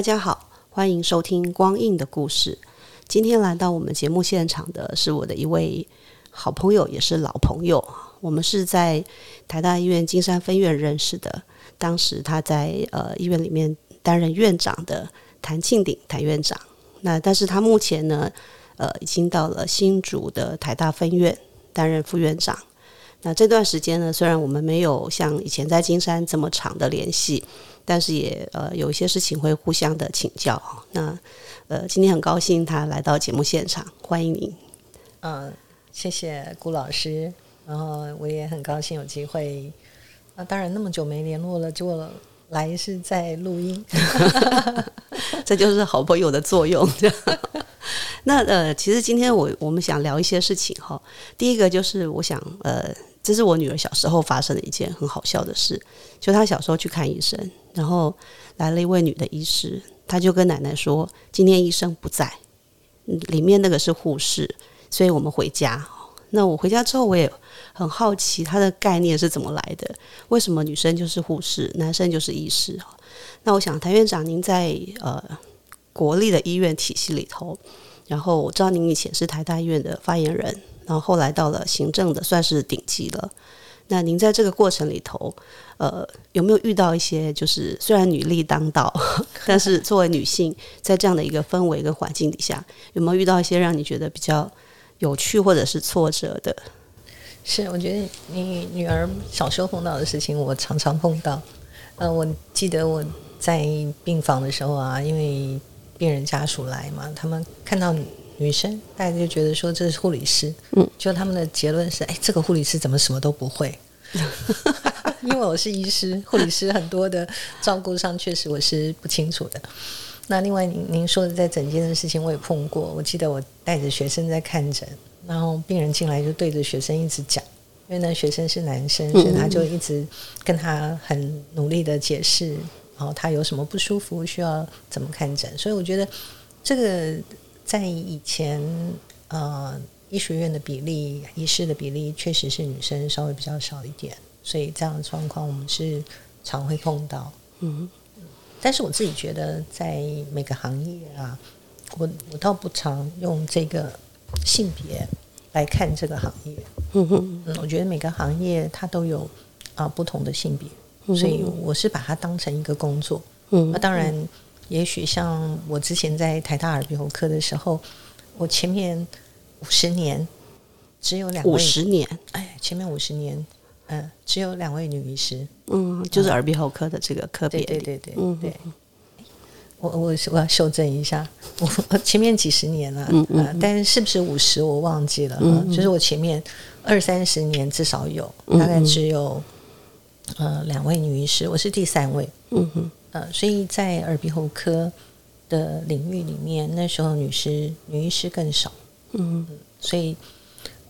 大家好，欢迎收听光印的故事。今天来到我们节目现场的是我的一位好朋友，也是老朋友。我们是在台大医院金山分院认识的，当时他在呃医院里面担任院长的谭庆鼎谭院长。那但是他目前呢，呃，已经到了新竹的台大分院担任副院长。那这段时间呢，虽然我们没有像以前在金山这么长的联系。但是也呃有一些事情会互相的请教那呃今天很高兴他来到节目现场，欢迎您。嗯，谢谢顾老师。然后我也很高兴有机会。啊，当然那么久没联络了，就来是在录音。这就是好朋友的作用。那呃，其实今天我我们想聊一些事情哈。第一个就是我想呃。这是我女儿小时候发生的一件很好笑的事，就她小时候去看医生，然后来了一位女的医师，她就跟奶奶说：“今天医生不在，里面那个是护士，所以我们回家。”那我回家之后，我也很好奇她的概念是怎么来的，为什么女生就是护士，男生就是医师？那我想谭院长，您在呃国立的医院体系里头，然后我知道您以前是台大医院的发言人。然后后来到了行政的，算是顶级了。那您在这个过程里头，呃，有没有遇到一些就是虽然女力当道，但是作为女性，在这样的一个氛围跟环境底下，有没有遇到一些让你觉得比较有趣或者是挫折的？是，我觉得你女儿小时候碰到的事情，我常常碰到。呃，我记得我在病房的时候啊，因为病人家属来嘛，他们看到你。女生大家就觉得说这是护理师，嗯，就他们的结论是，哎，这个护理师怎么什么都不会？因为我是医师，护理师很多的照顾上确实我是不清楚的。那另外您您说的在诊间的事情我也碰过，我记得我带着学生在看诊，然后病人进来就对着学生一直讲，因为那学生是男生，所以他就一直跟他很努力的解释，然后他有什么不舒服需要怎么看诊，所以我觉得这个。在以前，呃，医学院的比例、医师的比例确实是女生稍微比较少一点，所以这样的状况我们是常会碰到。嗯，但是我自己觉得，在每个行业啊，我我倒不常用这个性别来看这个行业。嗯哼，嗯，我觉得每个行业它都有啊不同的性别，所以我是把它当成一个工作。嗯，那当然。也许像我之前在台大耳鼻喉科的时候，我前面五十年只有两五十年，哎，前面五十年，嗯，只有两位女医师，嗯，就是耳鼻喉科的这个科别，对对对，嗯对。我我我要修正一下，我前面几十年了，嗯嗯，但是是不是五十我忘记了，嗯，就是我前面二三十年至少有，大概只有呃两位女医师，我是第三位，嗯哼。呃，所以在耳鼻喉科的领域里面，那时候女师女医师更少，嗯，所以，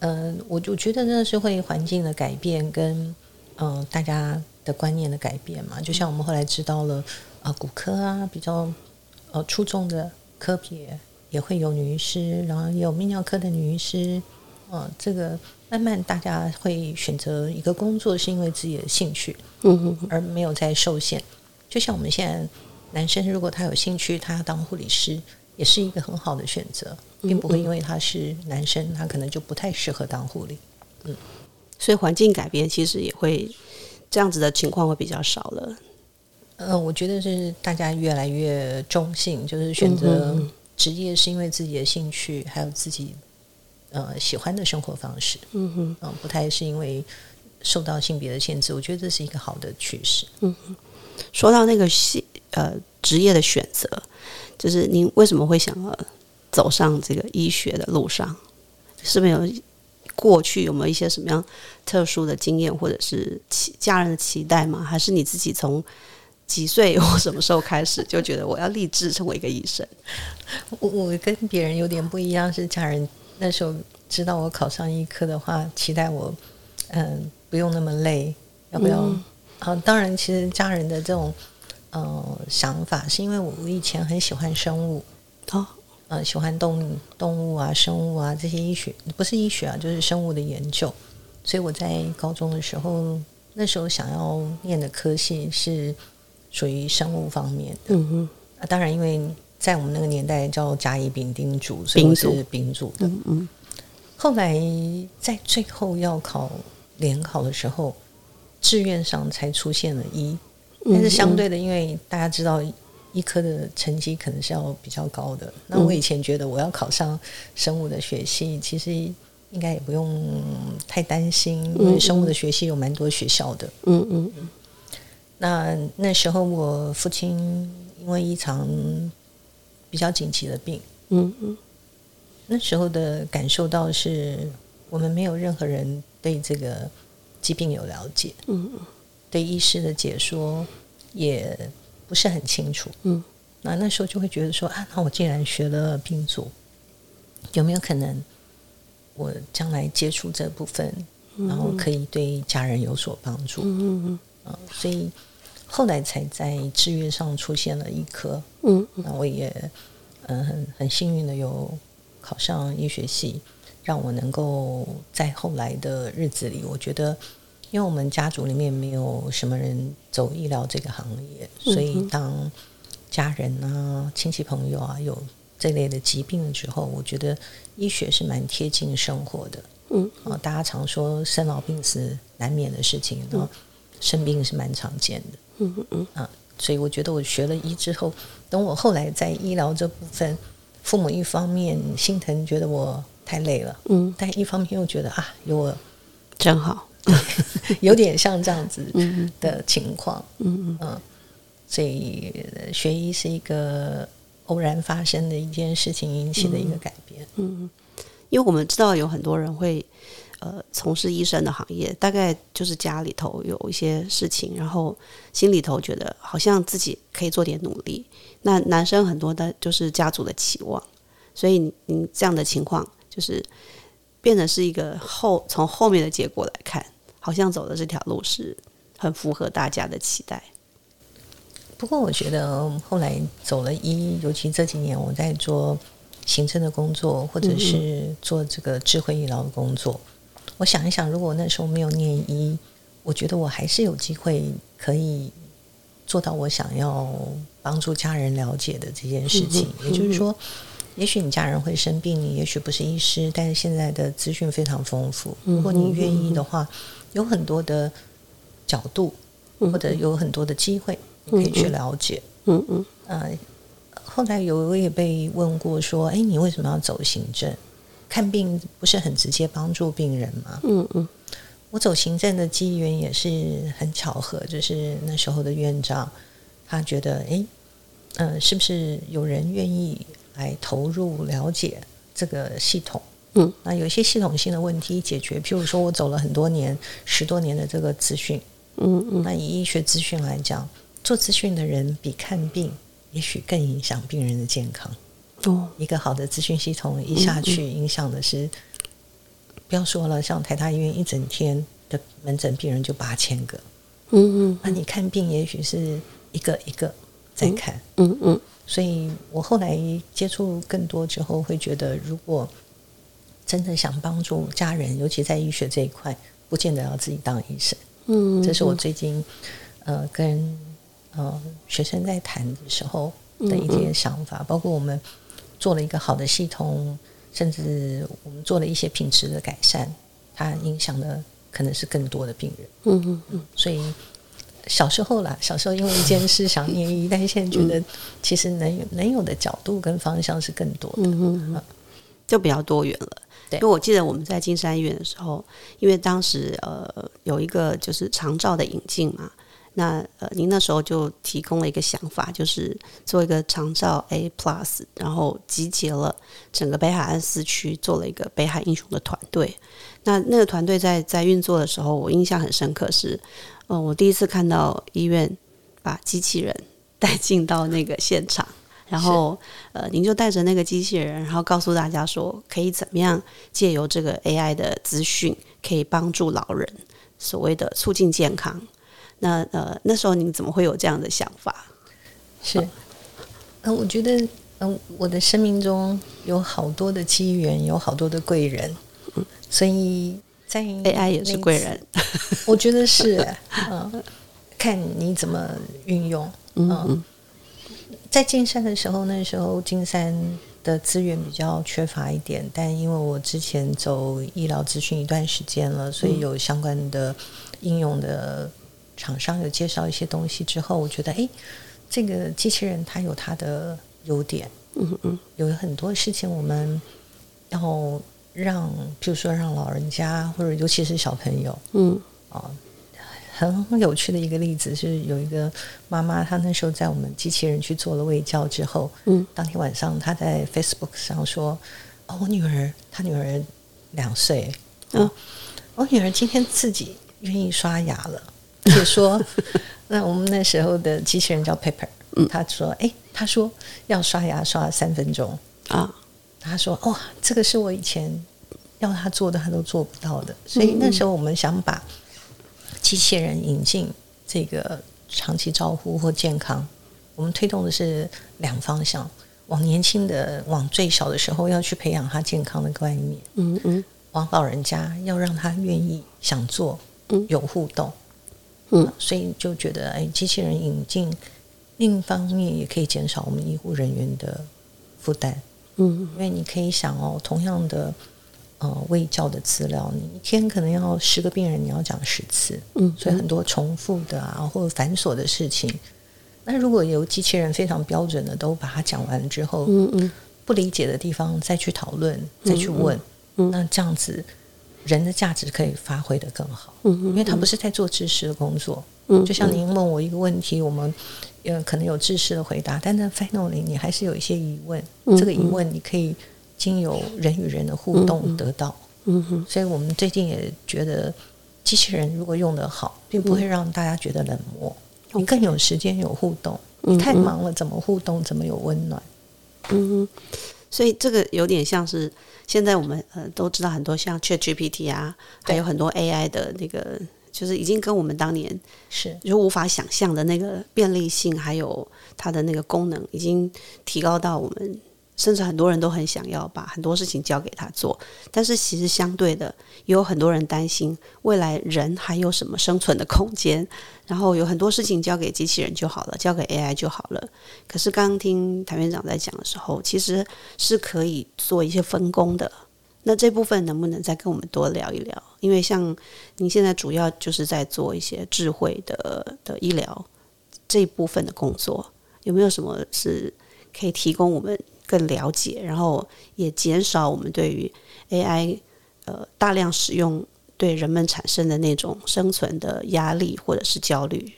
呃，我就觉得那是会环境的改变跟嗯大家的观念的改变嘛。就像我们后来知道了啊，骨科啊比较呃出众的科别也会有女医师，然后也有泌尿科的女医师，嗯，这个慢慢大家会选择一个工作是因为自己的兴趣，嗯而没有再受限。就像我们现在男生，如果他有兴趣，他要当护理师，也是一个很好的选择，并不会因为他是男生，他可能就不太适合当护理。嗯，所以环境改变其实也会这样子的情况会比较少了。嗯，我觉得是大家越来越中性，就是选择职业是因为自己的兴趣，还有自己呃喜欢的生活方式。嗯哼，嗯，不太是因为受到性别的限制。我觉得这是一个好的趋势。嗯哼。说到那个系呃职业的选择，就是您为什么会想要走上这个医学的路上？是没有过去有没有一些什么样特殊的经验，或者是期家人的期待吗？还是你自己从几岁或什么时候开始就觉得我要立志成为一个医生？我我跟别人有点不一样，是家人那时候知道我考上医科的话，期待我嗯不用那么累，要不要？啊，当然，其实家人的这种呃想法，是因为我以前很喜欢生物哦，呃，喜欢动动物啊、生物啊这些医学，不是医学啊，就是生物的研究。所以我在高中的时候，那时候想要念的科系是属于生物方面的。嗯哼，啊，当然，因为在我们那个年代叫甲乙丙丁组，所以我是丙组的。嗯嗯。后来在最后要考联考的时候，志愿上才出现了医，但是相对的，因为大家知道医科的成绩可能是要比较高的。那我以前觉得我要考上生物的学系，其实应该也不用太担心，因为生物的学系有蛮多学校的。嗯嗯嗯。那那时候我父亲因为一场比较紧急的病，嗯嗯。那时候的感受到是我们没有任何人对这个疾病有了解，嗯对医师的解说也不是很清楚，嗯，那那时候就会觉得说啊，那我既然学了病组，有没有可能我将来接触这部分，然后可以对家人有所帮助，嗯嗯嗯，所以后来才在志愿上出现了一科，嗯，那我也嗯很很幸运的有。考上医学系，让我能够在后来的日子里，我觉得，因为我们家族里面没有什么人走医疗这个行业，所以当家人啊、亲戚朋友啊有这类的疾病的时候，我觉得医学是蛮贴近生活的。嗯啊，大家常说生老病死难免的事情，然后生病是蛮常见的。嗯嗯嗯啊，所以我觉得我学了医之后，等我后来在医疗这部分。父母一方面心疼，觉得我太累了，嗯，但一方面又觉得啊，有我真好，有点像这样子的情况，嗯嗯，所以学医是一个偶然发生的一件事情引起的一个改变，嗯，因为我们知道有很多人会呃从事医生的行业，大概就是家里头有一些事情，然后心里头觉得好像自己可以做点努力。那男生很多的就是家族的期望，所以你这样的情况就是变得是一个后从后面的结果来看，好像走的这条路是很符合大家的期待。不过我觉得后来走了一，尤其这几年我在做行政的工作，或者是做这个智慧医疗的工作，我想一想，如果那时候没有念医，我觉得我还是有机会可以。做到我想要帮助家人了解的这件事情，也就是说，也许你家人会生病，你也许不是医师，但是现在的资讯非常丰富。如果你愿意的话，有很多的角度，或者有很多的机会，你可以去了解。嗯嗯。呃，后来有我也被问过说：“哎，你为什么要走行政？看病不是很直接帮助病人吗？”嗯嗯。我走行政的机缘也是很巧合，就是那时候的院长，他觉得，哎，嗯，是不是有人愿意来投入了解这个系统？嗯，那有一些系统性的问题解决，譬如说我走了很多年、十多年的这个资讯，嗯嗯，那以医学资讯来讲，做资讯的人比看病也许更影响病人的健康。哦，一个好的资讯系统一下去，影响的是。不要说了，像台大医院一整天的门诊病人就八千个，嗯嗯，那你看病也许是一个一个在看，嗯嗯，所以我后来接触更多之后，会觉得如果真的想帮助家人，尤其在医学这一块，不见得要自己当医生，嗯，这是我最近呃跟呃学生在谈的时候的一些想法，包括我们做了一个好的系统。甚至我们做了一些品质的改善，它影响的可能是更多的病人。嗯嗯嗯。所以小时候啦，小时候因为一件事想念医，但是现在觉得其实能有能有的角度跟方向是更多的，嗯嗯，就比较多元了。对，因为我记得我们在金山医院的时候，因为当时呃有一个就是长照的引进嘛。那呃，您那时候就提供了一个想法，就是做一个长照 A Plus，然后集结了整个北海岸四区，做了一个北海英雄的团队。那那个团队在在运作的时候，我印象很深刻，是呃，我第一次看到医院把机器人 带进到那个现场，然后呃，您就带着那个机器人，然后告诉大家说，可以怎么样借由这个 AI 的资讯，可以帮助老人，所谓的促进健康。那呃，那时候您怎么会有这样的想法？是，嗯，我觉得，嗯，我的生命中有好多的机缘，有好多的贵人，嗯所以在 AI 也是贵人，我觉得是，嗯，看你怎么运用，嗯，在金山的时候，那时候金山的资源比较缺乏一点，但因为我之前走医疗咨询一段时间了，所以有相关的应用的厂商有介绍一些东西之后，我觉得，哎。这个机器人它有它的优点，嗯嗯，有很多事情我们要让，比如说让老人家或者尤其是小朋友，嗯，哦，很有趣的一个例子是有一个妈妈，她那时候在我们机器人去做了喂教之后，嗯，当天晚上她在 Facebook 上说：“哦，我女儿，她女儿两岁，嗯，我女儿今天自己愿意刷牙了。”且说。那我们那时候的机器人叫 Paper，嗯，她说：“哎，她说要刷牙刷三分钟啊。”他说：“哇，这个是我以前要他做的，他都做不到的。”所以那时候我们想把机器人引进这个长期照护或健康，我们推动的是两方向：往年轻的，往最小的时候要去培养他健康的观念；嗯嗯，往老人家要让他愿意想做，有互动。嗯，所以就觉得，哎，机器人引进，另一方面也可以减少我们医护人员的负担。嗯，因为你可以想哦，同样的，呃，胃教的资料，你一天可能要十个病人，你要讲十次。嗯，所以很多重复的啊，或者繁琐的事情。那如果由机器人非常标准的都把它讲完之后，嗯嗯，不理解的地方再去讨论，再去问，那这样子。人的价值可以发挥的更好，嗯因为他不是在做知识的工作，嗯，就像您问我一个问题，我们呃可能有知识的回答，但在 finally 你还是有一些疑问，这个疑问你可以经由人与人的互动得到，嗯哼，所以我们最近也觉得机器人如果用得好，并不会让大家觉得冷漠，你更有时间有互动，你太忙了怎么互动，怎么有温暖，嗯。哼，所以这个有点像是。现在我们呃都知道很多像 ChatGPT 啊，还有很多 AI 的那个，就是已经跟我们当年是就无法想象的那个便利性，还有它的那个功能，已经提高到我们。甚至很多人都很想要把很多事情交给他做，但是其实相对的，也有很多人担心未来人还有什么生存的空间。然后有很多事情交给机器人就好了，交给 AI 就好了。可是刚刚听谭院长在讲的时候，其实是可以做一些分工的。那这部分能不能再跟我们多聊一聊？因为像您现在主要就是在做一些智慧的的医疗这一部分的工作，有没有什么是可以提供我们？更了解，然后也减少我们对于 AI 呃大量使用对人们产生的那种生存的压力或者是焦虑。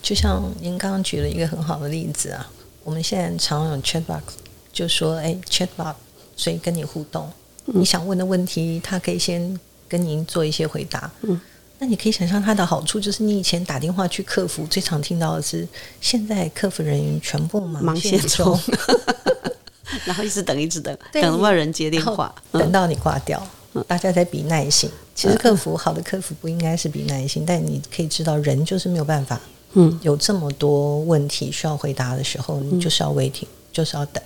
就像您刚刚举了一个很好的例子啊，我们现在常用 Chatbox，就说哎 Chatbox，所以跟你互动，你想问的问题，他可以先跟您做一些回答。嗯。那你可以想象它的好处，就是你以前打电话去客服，最常听到的是，现在客服人员全部忙线中。然后一直等，一直等，等没有人接电话，等到你挂掉，大家在比耐心。其实客服好的客服不应该是比耐心，但你可以知道，人就是没有办法。嗯，有这么多问题需要回答的时候，你就是要 waiting，就是要等。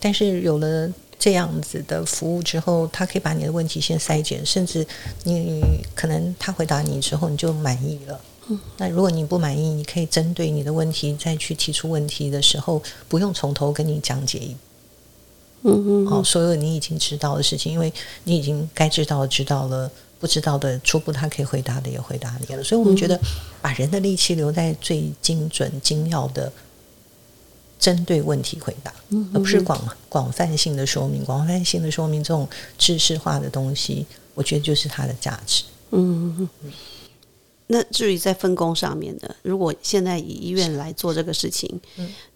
但是有了这样子的服务之后，他可以把你的问题先筛减，甚至你可能他回答你之后你就满意了。嗯，那如果你不满意，你可以针对你的问题再去提出问题的时候，不用从头跟你讲解一。嗯嗯，好，所有你已经知道的事情，因为你已经该知道的知道了，不知道的初步他可以回答的也回答你了，所以我们觉得把人的力气留在最精准精要的针对问题回答，而不是广广泛性的说明。广泛性的说明这种知识化的东西，我觉得就是它的价值。嗯。那至于在分工上面的，如果现在以医院来做这个事情，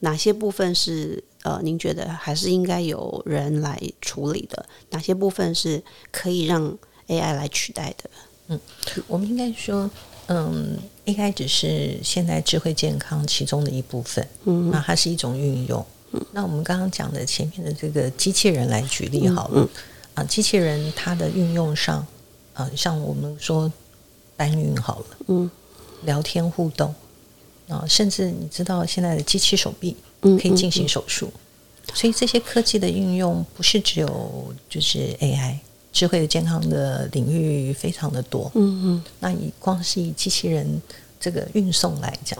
哪些部分是呃，您觉得还是应该有人来处理的？哪些部分是可以让 AI 来取代的？嗯，我们应该说嗯，AI 只是现在智慧健康其中的一部分，嗯，那它是一种运用。嗯那我们刚刚讲的前面的这个机器人来举例好了，啊，机器人它的运用上，啊，像我们说搬运好了，嗯，聊天互动，啊，甚至你知道现在的机器手臂可以进行手术，所以这些科技的运用不是只有就是 AI。智慧的健康的领域非常的多，嗯嗯，那以光是以机器人这个运送来讲，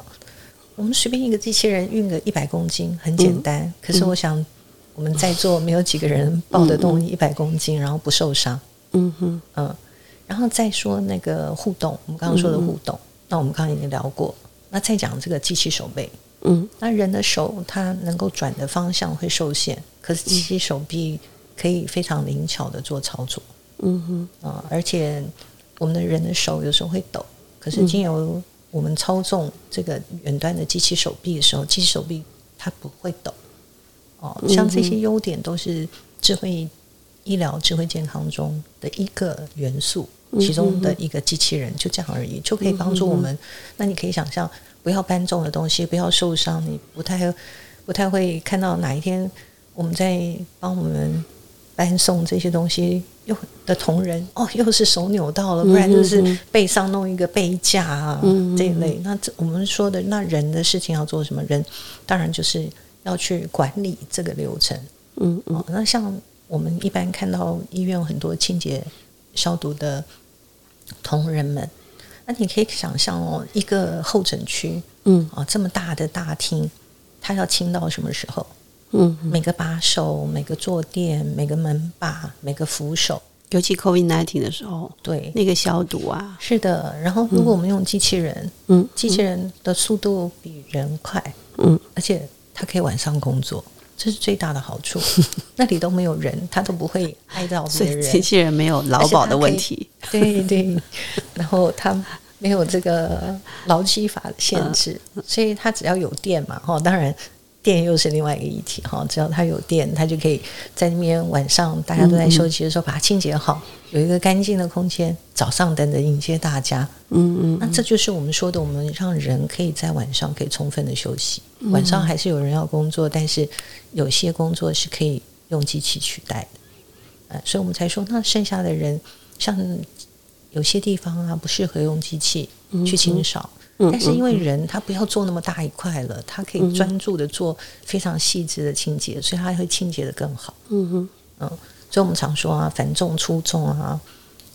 我们随便一个机器人运个一百公斤很简单，可是我想我们在座没有几个人抱得动一百公斤然后不受伤，嗯哼，嗯，然后再说那个互动，我们刚刚说的互动，那我们刚刚已经聊过，那再讲这个机器手背，嗯，那人的手它能够转的方向会受限，可是机器手臂。可以非常灵巧的做操作，嗯哼，啊，而且我们的人的手有时候会抖，可是经由我们操纵这个远端的机器手臂的时候，机器手臂它不会抖，哦，像这些优点都是智慧医疗、智慧健康中的一个元素，其中的一个机器人，就这样而已，就可以帮助我们。那你可以想象，不要搬重的东西，不要受伤，你不太不太会看到哪一天我们在帮我们。搬送这些东西又的同仁哦，又是手扭到了，不然就是背上弄一个背架啊这一类。那这我们说的那人的事情要做什么？人当然就是要去管理这个流程。嗯嗯。那像我们一般看到医院有很多清洁消毒的同仁们，那你可以想象哦，一个候诊区，嗯啊，这么大的大厅，他要清到什么时候？嗯，每个把手、每个坐垫、每个门把、每个扶手，尤其 COVID nineteen 的时候，对那个消毒啊，是的。然后，如果我们用机器人，嗯，机器人的速度比人快，嗯，而且它可以晚上工作，这是最大的好处。那里都没有人，它都不会挨到别人。机器人没有劳保的问题，对对。然后它没有这个劳基法的限制，所以它只要有电嘛，哈，当然。电又是另外一个议题哈，只要它有电，它就可以在那边晚上大家都在休息的时候把它清洁好，有一个干净的空间，早上等着迎接大家。嗯嗯，那这就是我们说的，我们让人可以在晚上可以充分的休息。晚上还是有人要工作，但是有些工作是可以用机器取代的。呃，所以我们才说，那剩下的人，像有些地方啊，不适合用机器去清扫。但是因为人他不要做那么大一块了，他可以专注的做非常细致的清洁，所以他会清洁的更好。嗯哼，嗯，所以我们常说啊，繁重出重啊，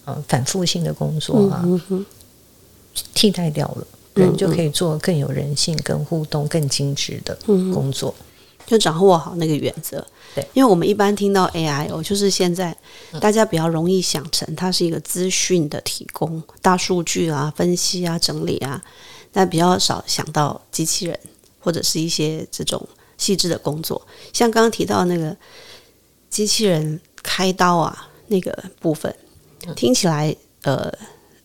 嗯，反复性的工作啊，替代掉了，人就可以做更有人性、更互动、更精致的工作，就掌握好那个原则。对，因为我们一般听到 AI 哦，就是现在大家比较容易想成它是一个资讯的提供、大数据啊、分析啊、整理啊。但比较少想到机器人或者是一些这种细致的工作，像刚刚提到那个机器人开刀啊那个部分，听起来呃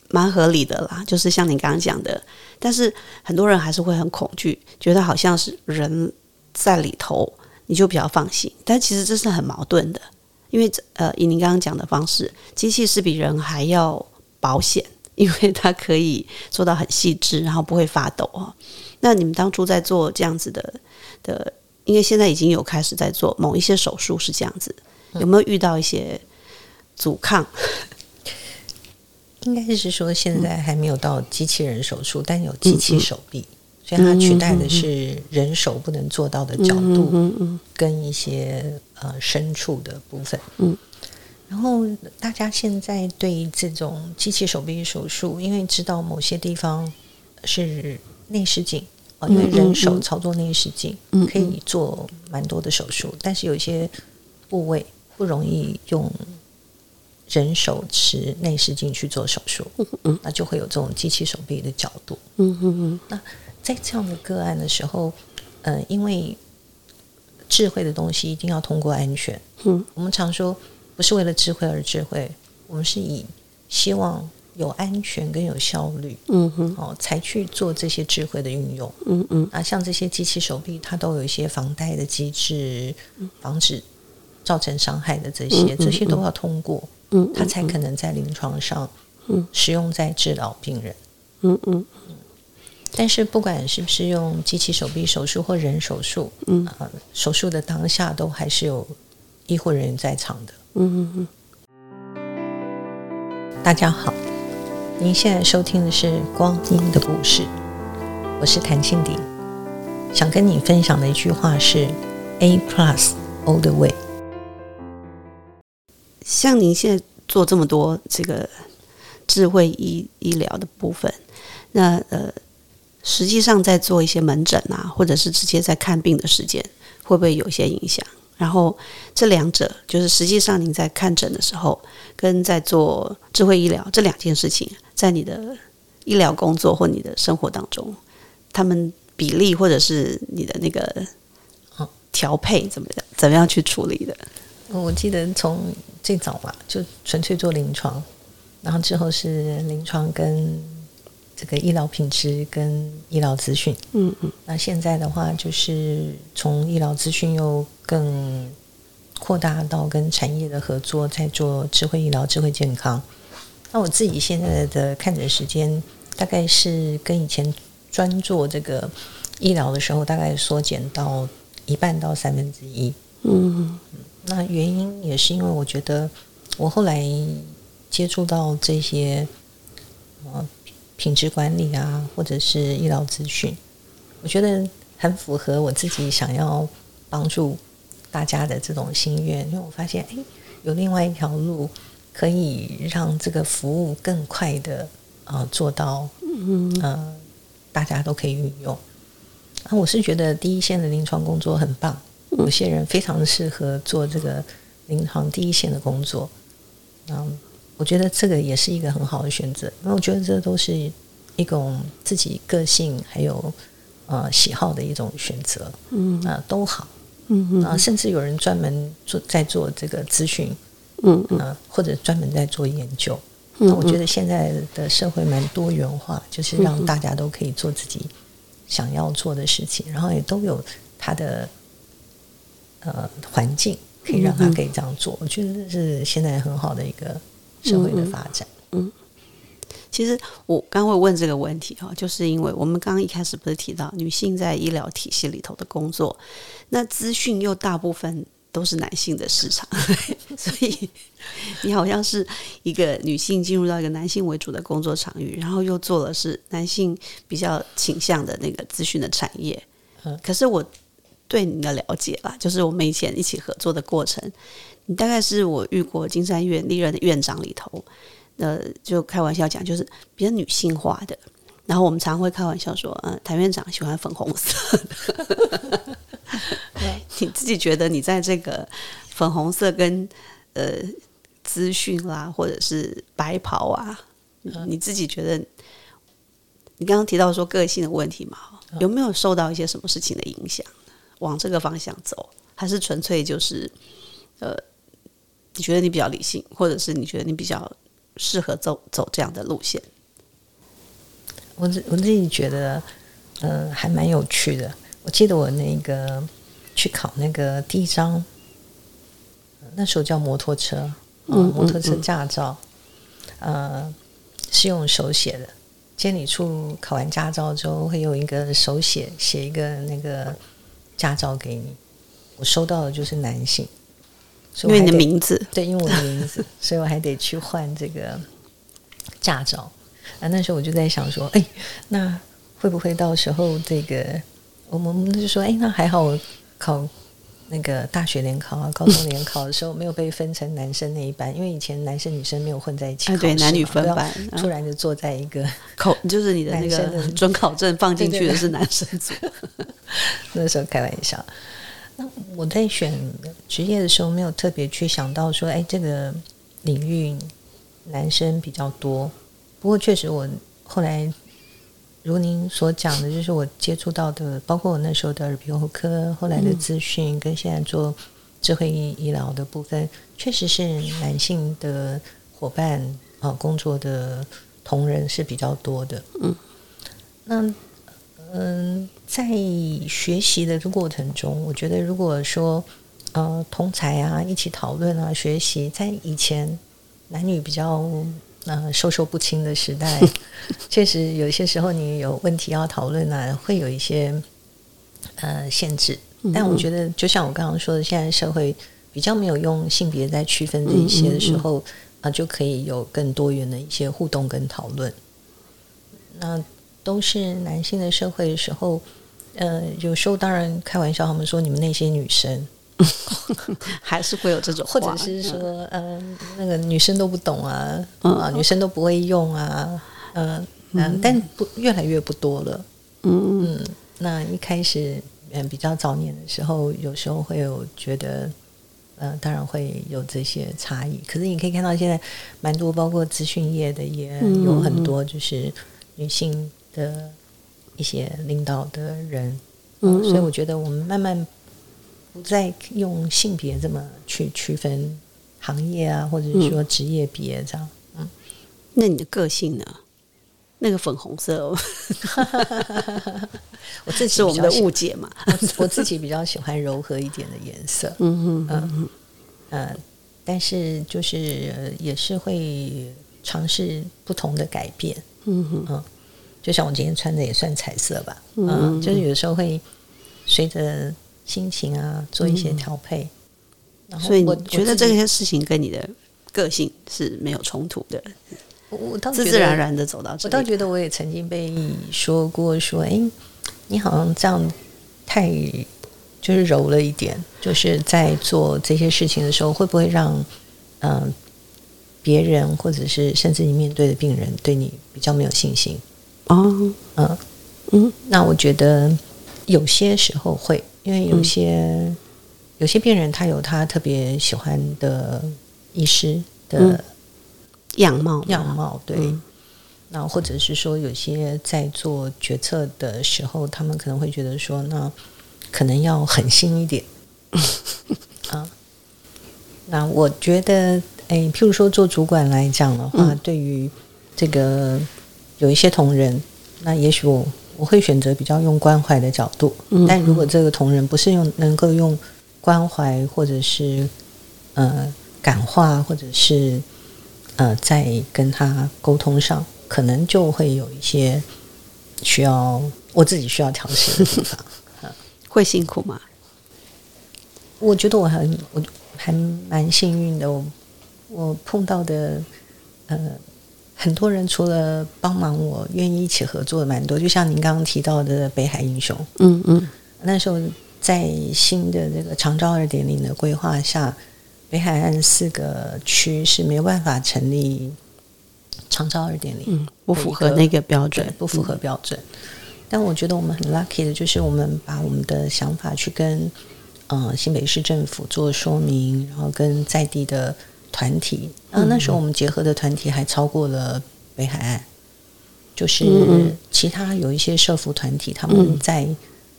蛮合理的啦，就是像你刚刚讲的，但是很多人还是会很恐惧，觉得好像是人在里头，你就比较放心。但其实这是很矛盾的，因为呃以您刚刚讲的方式，机器是比人还要保险。因为它可以做到很细致，然后不会发抖啊。那你们当初在做这样子的的，因为现在已经有开始在做某一些手术是这样子，有没有遇到一些阻抗？应该是说现在还没有到机器人手术，但有机器手臂，所以它取代的是人手不能做到的角度，跟一些呃深处的部分。嗯。然后大家现在对这种机器手臂手术，因为知道某些地方是内视镜啊，因为人手操作内视镜可以做蛮多的手术，但是有一些部位不容易用人手持内视镜去做手术，那就会有这种机器手臂的角度。嗯嗯嗯。那在这样的个案的时候，呃，因为智慧的东西一定要通过安全。嗯，我们常说。不是为了智慧而智慧，我们是以希望有安全跟有效率，嗯哼，哦，才去做这些智慧的运用，嗯嗯。啊，像这些机器手臂，它都有一些防呆的机制，防止造成伤害的这些，这些都要通过，嗯，它才可能在临床上，嗯，使用在治疗病人，嗯嗯。但是不管是不是用机器手臂手术或人手术，嗯啊，手术的当下都还是有医护人员在场的。嗯嗯嗯。大家好，您现在收听的是《光阴的故事》，我是谭庆迪，想跟你分享的一句话是：A plus all the way。像您现在做这么多这个智慧医医疗的部分，那呃。实际上，在做一些门诊啊，或者是直接在看病的时间，会不会有一些影响？然后这两者，就是实际上您在看诊的时候，跟在做智慧医疗这两件事情，在你的医疗工作或你的生活当中，他们比例或者是你的那个调配怎么样？怎么样去处理的？我记得从最早嘛，就纯粹做临床，然后之后是临床跟。这个医疗品质跟医疗资讯，嗯嗯，那现在的话，就是从医疗资讯又更扩大到跟产业的合作，在做智慧医疗、智慧健康。那我自己现在的看诊时间，大概是跟以前专做这个医疗的时候，大概缩减到一半到三分之一。嗯，那原因也是因为我觉得，我后来接触到这些，呃。品质管理啊，或者是医疗资讯，我觉得很符合我自己想要帮助大家的这种心愿。因为我发现，哎，有另外一条路可以让这个服务更快的啊做到，嗯，呃大家都可以运用。啊，我是觉得第一线的临床工作很棒，有些人非常适合做这个临床第一线的工作，嗯。我觉得这个也是一个很好的选择，因为我觉得这都是一种自己个性还有呃喜好的一种选择，嗯。啊都好，嗯嗯啊，甚至有人专门做在做这个咨询，嗯嗯，或者专门在做研究，嗯，我觉得现在的社会蛮多元化，就是让大家都可以做自己想要做的事情，然后也都有他的呃环境可以让他可以这样做，我觉得这是现在很好的一个。社会的发展，嗯，其实我刚会问这个问题哈，就是因为我们刚刚一开始不是提到女性在医疗体系里头的工作，那资讯又大部分都是男性的市场，所以你好像是一个女性进入到一个男性为主的工作场域，然后又做了是男性比较倾向的那个资讯的产业。嗯，可是我对你的了解啦，就是我们以前一起合作的过程。你大概是我遇过金山院历任的院长里头，呃，就开玩笑讲，就是比较女性化的。然后我们常会开玩笑说，呃，谭院长喜欢粉红色的。你自己觉得你在这个粉红色跟呃资讯啦，或者是白袍啊，你自己觉得，你刚刚提到说个性的问题嘛，有没有受到一些什么事情的影响，往这个方向走，还是纯粹就是呃？你觉得你比较理性，或者是你觉得你比较适合走走这样的路线？我自我自己觉得，嗯，还蛮有趣的。我记得我那个去考那个第一张，那时候叫摩托车，嗯，摩托车驾照，呃，是用手写的。监理处考完驾照之后，会有一个手写写一个那个驾照给你。我收到的就是男性。因为你的名字，对，因为我的名字，所以我还得去换这个驾照。啊，那时候我就在想说，哎，那会不会到时候这个我们就说，哎，那还好，我考那个大学联考啊、高中联考的时候没有被分成男生那一班，因为以前男生女生没有混在一起，对，男女分班，突然就坐在一个 考，就是你的那个 准考证放进去的是男生组。那时候开玩笑。那我在选职业的时候，没有特别去想到说，哎，这个领域男生比较多。不过确实，我后来如您所讲的，就是我接触到的，包括我那时候的耳鼻喉科，后来的资讯，跟现在做智慧医医疗的部分，确实是男性的伙伴啊，工作的同仁是比较多的。嗯，那。嗯，在学习的过程中，我觉得如果说呃同才啊一起讨论啊学习，在以前男女比较呃授受不亲的时代，确实有些时候你有问题要讨论啊，会有一些呃限制。但我觉得，就像我刚刚说的，现在社会比较没有用性别在区分这一些的时候，啊，就可以有更多元的一些互动跟讨论。那都是男性的社会的时候，呃，有时候当然开玩笑，他们说你们那些女生。还是会有这种，或者是说，嗯，那个女生都不懂啊，啊，女生都不会用啊，嗯嗯，但不越来越不多了，嗯嗯。那一开始，嗯，比较早年的时候，有时候会有觉得，呃，当然会有这些差异。可是你可以看到，现在蛮多，包括资讯业的，也有很多就是女性的一些领导的人，嗯，所以我觉得我们慢慢。不再用性别这么去区分行业啊，或者是说职业别这样。嗯，那你的个性呢？那个粉红色，哦 我自己是我们的误解嘛？我自己比较喜欢柔和一点的颜色。嗯嗯嗯嗯，但是就是也是会尝试不同的改变。嗯哼嗯，就像我今天穿的也算彩色吧。嗯，就是有时候会随着。心情啊，做一些调配，所以我觉得这些事情跟你的个性是没有冲突的。我倒自自然然的走到这，我倒觉得我也曾经被说过，说哎，你好像这样太就是柔了一点，就是在做这些事情的时候，会不会让嗯别人或者是甚至你面对的病人对你比较没有信心？哦，嗯。嗯，那我觉得有些时候会。因为有些有些病人他有他特别喜欢的医师的样貌样貌，对。那或者是说，有些在做决策的时候，他们可能会觉得说，那可能要狠心一点。啊。那我觉得，哎，譬如说做主管来讲的话，对于这个有一些同仁，那也许我。我会选择比较用关怀的角度，但如果这个同仁不是用能够用关怀或者是呃感化，或者是呃在跟他沟通上，可能就会有一些需要我自己需要调试的地方。会辛苦吗？我觉得我很我还蛮幸运的，我我碰到的呃。很多人除了帮忙，我愿意一起合作的蛮多。就像您刚刚提到的北海英雄，嗯嗯，那时候在新的这个长招二点零的规划下，北海岸四个区是没有办法成立长招二点零，不符合那个标准，不符合标准。但我觉得我们很 lucky 的，就是我们把我们的想法去跟呃新北市政府做说明，然后跟在地的。团体啊，那时候我们结合的团体还超过了北海岸，就是其他有一些社服团体，他们在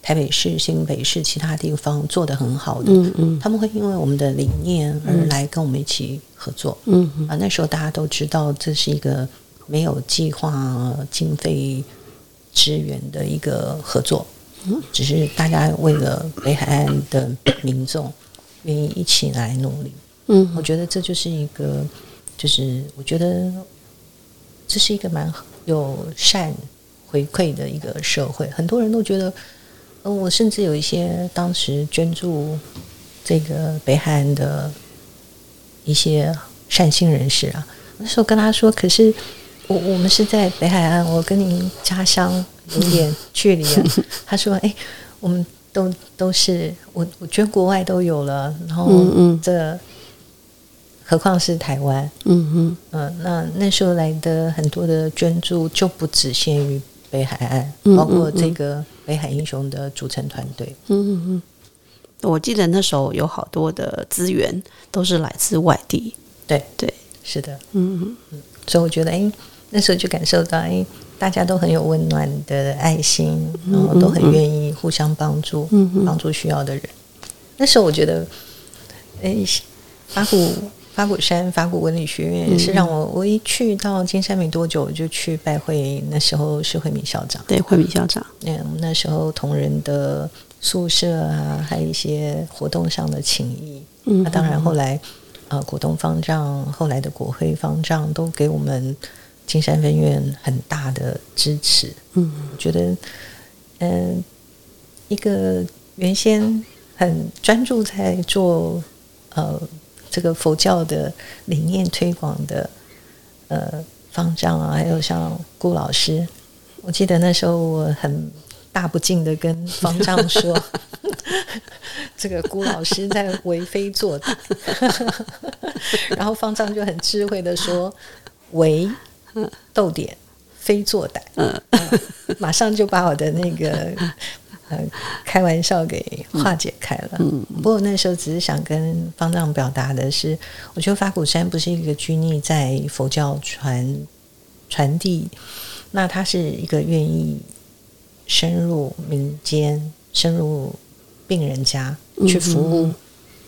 台北市、新北市其他地方做的很好的，嗯嗯，他们会因为我们的理念而来跟我们一起合作，嗯。啊，那时候大家都知道这是一个没有计划、经费支援的一个合作，嗯，只是大家为了北海岸的民众愿意一起来努力。嗯，我觉得这就是一个，就是我觉得这是一个蛮有善回馈的一个社会。很多人都觉得，呃，我甚至有一些当时捐助这个北海岸的一些善心人士啊，那时候跟他说，可是我我们是在北海岸，我跟您家乡有点距离啊。他说，哎，我们都都是我我捐国外都有了，然后这。何况是台湾，嗯嗯。嗯，那那时候来的很多的捐助就不只限于北海岸，包括这个北海英雄的组成团队，嗯嗯嗯，我记得那时候有好多的资源都是来自外地，对对，是的，嗯嗯。嗯，所以我觉得，哎，那时候就感受到，哎，大家都很有温暖的爱心，然后都很愿意互相帮助，帮助需要的人。那时候我觉得，哎，八股。法鼓山法鼓文理学院也是让我，我一去到金山没多久就去拜会，那时候是慧敏校长，对慧敏校长，嗯，那时候同仁的宿舍啊，还有一些活动上的情谊，嗯，那当然后来呃股东方丈，后来的国会方丈，都给我们金山分院很大的支持。嗯，觉得嗯，一个原先很专注在做呃这个佛教的理念推广的呃方丈啊，还有像顾老师，我记得那时候我很。大不敬的跟方丈说：“ 这个顾老师在为非作歹。”然后方丈就很智慧的说：“为逗点非作歹。”嗯，马上就把我的那个呃开玩笑给化解开了。嗯，不过那时候只是想跟方丈表达的是，我觉得法鼓山不是一个拘泥在佛教传传递，那它是一个愿意。深入民间，深入病人家去服务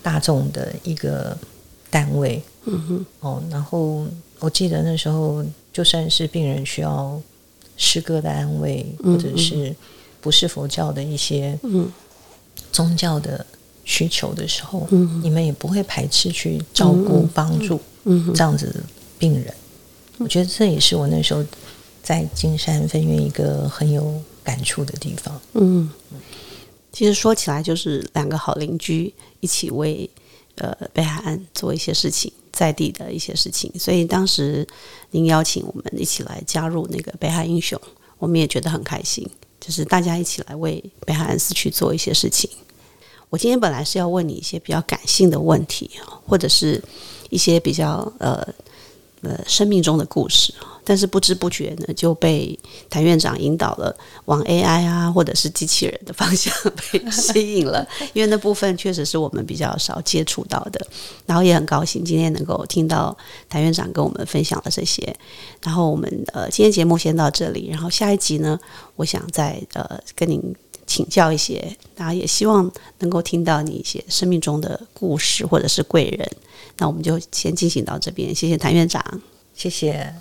大众的一个单位。嗯哼，哦，然后我记得那时候，就算是病人需要诗歌的安慰，或者是不是佛教的一些宗教的需求的时候，嗯。你们也不会排斥去照顾、帮助这样子病人。我觉得这也是我那时候在金山分院一个很有。感触的地方，嗯，其实说起来就是两个好邻居一起为呃北海岸做一些事情，在地的一些事情。所以当时您邀请我们一起来加入那个北海英雄，我们也觉得很开心，就是大家一起来为北海岸斯去做一些事情。我今天本来是要问你一些比较感性的问题或者是一些比较呃。呃，生命中的故事但是不知不觉呢，就被谭院长引导了往 AI 啊，或者是机器人的方向被吸引了，因为那部分确实是我们比较少接触到的。然后也很高兴今天能够听到谭院长跟我们分享了这些。然后我们呃，今天节目先到这里，然后下一集呢，我想再呃跟您请教一些，然后也希望能够听到你一些生命中的故事或者是贵人。那我们就先进行到这边，谢谢谭院长，谢谢。